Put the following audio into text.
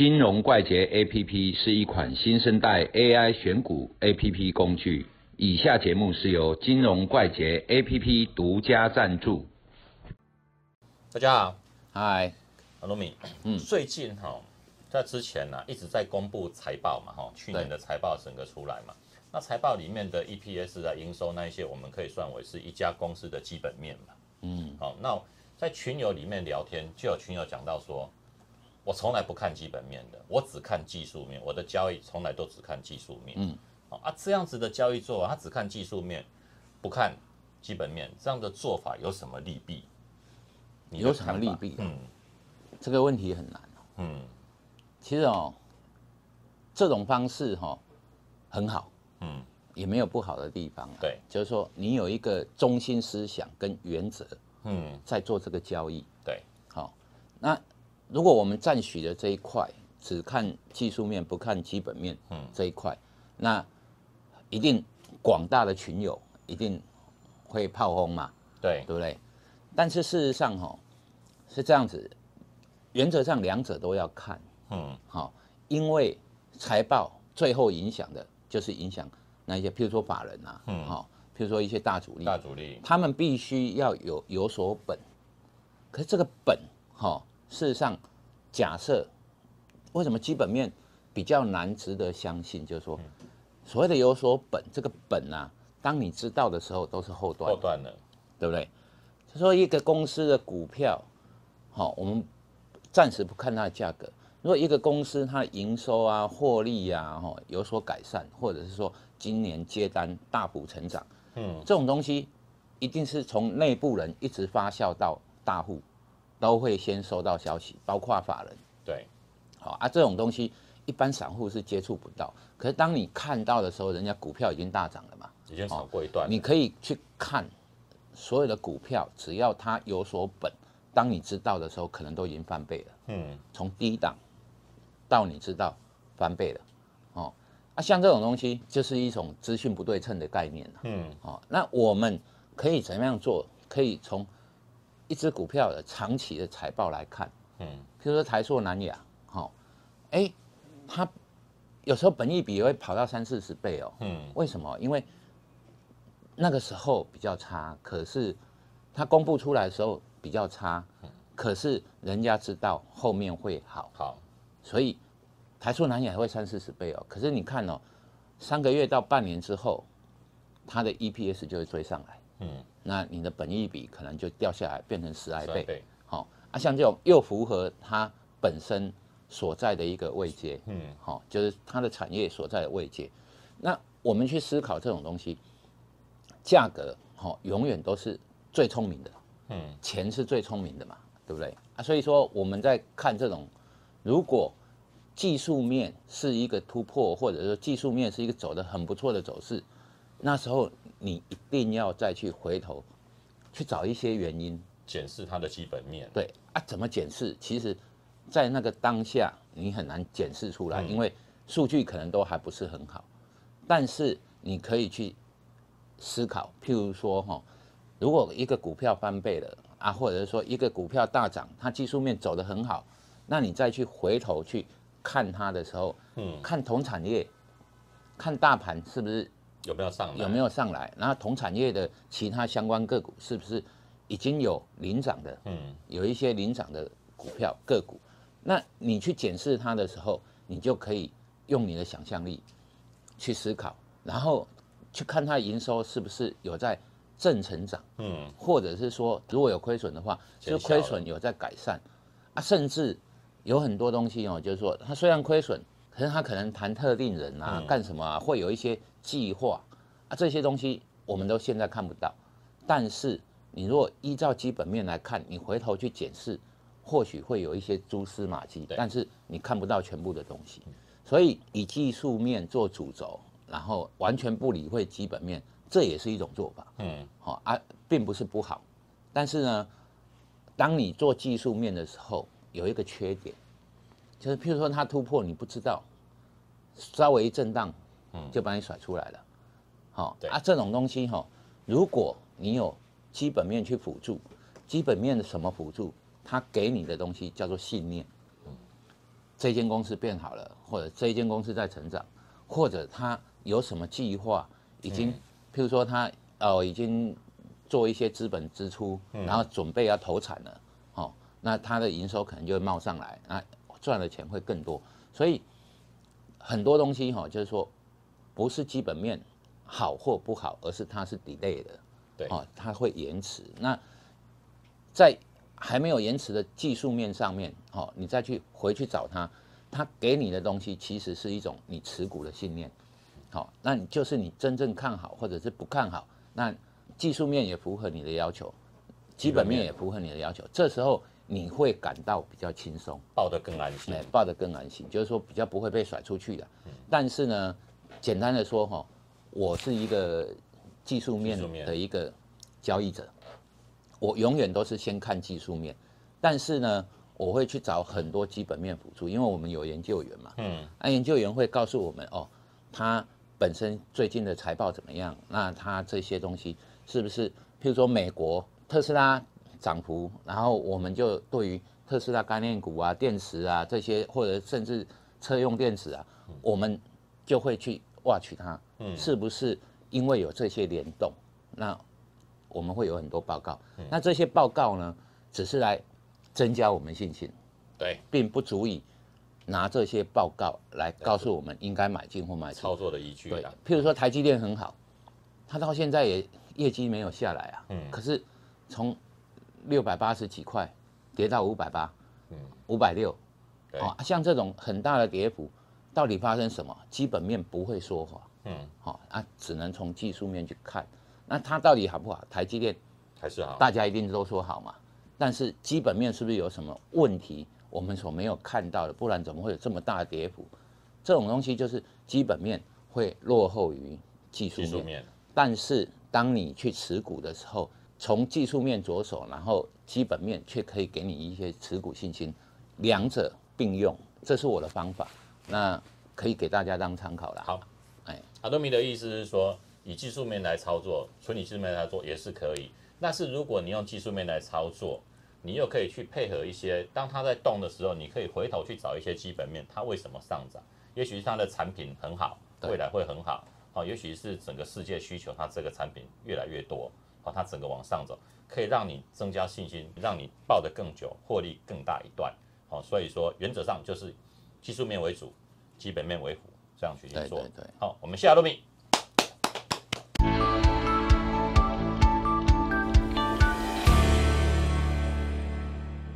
金融怪杰 APP 是一款新生代 AI 选股 APP 工具。以下节目是由金融怪杰 APP 独家赞助。大家好，嗨，阿罗米，嗯。最近哈、在之前呢、一直在公布财报嘛，哈，去年的财报整个出来嘛，那财报里面的 EPS 啊、营收那一些，我们可以算为是一家公司的基本面嘛，嗯，好，那在群友里面聊天，就有群友讲到说，我从来不看基本面的，我只看技术面，我的交易从来都只看技术面，嗯，好啊，这样子的交易做法，他只看技术面，不看基本面，这样的做法有什么利弊？你有什么利弊嗯这个问题很难哦。嗯其实哦，这种方式哈、很好，嗯，也没有不好的地方啊。对，就是说你有一个中心思想跟原则嗯，在做这个交易。对，好、那如果我们赞许的这一块只看技术面不看基本面，嗯。这一块，那一定广大的群友一定会炮轰嘛，对，对不对？但是事实上哈、是这样子，原则上两者都要看，嗯。好、因为财报最后影响的就是影响那一些，譬如说法人啊，嗯。好、譬如说一些大主力，大主力，他们必须要有有所本，可是这个本，哈、事实上，假设为什么基本面比较难值得相信，就是说，所谓的有所本，这个本啊，当你知道的时候，都是后段后，段了，对不对？就说一个公司的股票，好、我们暂时不看它的价格。如果一个公司它的营收啊、获利啊，哈、有所改善，或者是说今年接单大幅成长，嗯这种东西一定是从内部人一直发酵到大户，都会先收到消息，包括法人。对，好啊，这种东西一般散户是接触不到。可是当你看到的时候，人家股票已经大涨了嘛，已经炒过一段了，你可以去看所有的股票，只要它有所本，当你知道的时候，可能都已经翻倍了。嗯从低档到你知道翻倍了，哦，啊，像这种东西就是一种资讯不对称的概念啊嗯哦，那我们可以怎么样做？可以从一只股票的长期的财报来看，嗯譬如说台塑、南亚，好、哦，哎，它有时候本益比也会跑到三四十倍哦。嗯为什么？因为那个时候比较差，可是它公布出来的时候比较差，可是人家知道后面会好，好，所以台塑、南亚会三四十倍哦。可是你看哦，三个月到半年之后，它的 EPS 就会追上来。嗯，那你的本益比可能就掉下来，变成十来倍。三倍，好、啊，像这种又符合它本身所在的一个位阶，嗯好、就是它的产业所在的位阶。那我们去思考这种东西，价格好、永远都是最聪明的，嗯钱是最聪明的嘛，对不对啊？所以说我们在看这种，如果技术面是一个突破，或者说技术面是一个走的很不错的走势，那时候你一定要再去回头去找一些原因，检视它的基本面，对啊，怎么检视？其实，在那个当下你很难检视出来，嗯因为数据可能都还不是很好。但是你可以去思考，譬如说哈，如果一个股票翻倍了啊，或者是说一个股票大涨，它技术面走得很好，那你再去回头去看它的时候，嗯，看同产业，看大盘是不是有没有上来？有没有上来，然后同产业的其他相关个股是不是已经有领涨的？嗯。有一些领涨的股票个股，那你去检视它的时候，你就可以用你的想象力去思考，然后去看它营收是不是有在正成长，嗯。或者是说如果有亏损的话，就亏损有在改善。啊，甚至有很多东西哦，就是说它虽然亏损，可是他可能谈特定人啊，嗯。干什么啊，会有一些计划。啊，这些东西我们都现在看不到，但是你如果依照基本面来看，你回头去检视，或许会有一些蛛丝马迹，对。但是你看不到全部的东西，所以以技术面做主轴，然后完全不理会基本面，这也是一种做法。嗯。好、啊，并不是不好，但是呢，当你做技术面的时候，有一个缺点，就是譬如说它突破你不知道，稍微一震荡，嗯就把你甩出来了。好、对啊，这种东西哈、如果你有基本面去辅助，基本面的什么辅助？它给你的东西叫做信念。这间公司变好了，或者这一间公司在成长，或者它有什么计划，已经，譬如说它哦已经做一些资本支出，然后准备要投产了，哦，那它的营收可能就会冒上来，那赚的钱会更多。所以很多东西哈，就是说不是基本面好或不好，而是它是 delay 的，对哦，它会延迟。那在还没有延迟的技术面上面，哦，你再去回去找它，它给你的东西其实是一种你持股的信念，好，那你就是你真正看好或者是不看好，那技术面也符合你的要求，基本面也符合你的要求，这时候你会感到比较轻松，抱得更安心哎，。抱得更安心，就是说比较不会被甩出去的。但是呢，简单的说哈，我是一个技术面的一个交易者，我永远都是先看技术面，但是呢，我会去找很多基本面辅助，因为我们有研究员嘛，嗯，那研究员会告诉我们哦，他本身最近的财报怎么样？那他这些东西是不是，譬如说美国特斯拉涨幅，然后我们就对于特斯拉概念股啊、电池啊这些，或者甚至车用电池啊，我们就会去 watch 它，是不是因为有这些联动？那我们会有很多报告，那这些报告呢，只是来增加我们信心。对，并不足以拿这些报告来告诉我们应该买进或卖出。操作的依据对啦。，譬如说台积电很好，它到现在也业绩没有下来啊，嗯可是从六百八十几块跌到五百八，嗯五百六，对哦，像这种很大的跌幅，到底发生什么？基本面不会说谎，嗯，好、啊，只能从技术面去看。那它到底好不好？台积电还是好。大家一定都说好嘛，但是基本面是不是有什么问题，我们所没有看到的？不然怎么会有这么大的跌幅？这种东西就是基本面会落后于技术面，技术面，但是当你去持股的时候，从技术面着手，然后基本面却可以给你一些持股信心，两者并用，这是我的方法，那可以给大家当参考了。好，哎，阿多米的意思是说，以技术面来操作，纯以技术面来操作也是可以。但是如果你用技术面来操作，你又可以去配合一些，当它在动的时候，你可以回头去找一些基本面，它为什么上涨？也许是它的产品很好，未来会很好。哦，也许是整个世界需求，它这个产品越来越多，哦，它整个往上走，可以让你增加信心，让你抱得更久，获利更大一段。好，所以说原则上就是技术面为主，基本面为辅，这样去对做。对对。好，我们谢谢阿多米。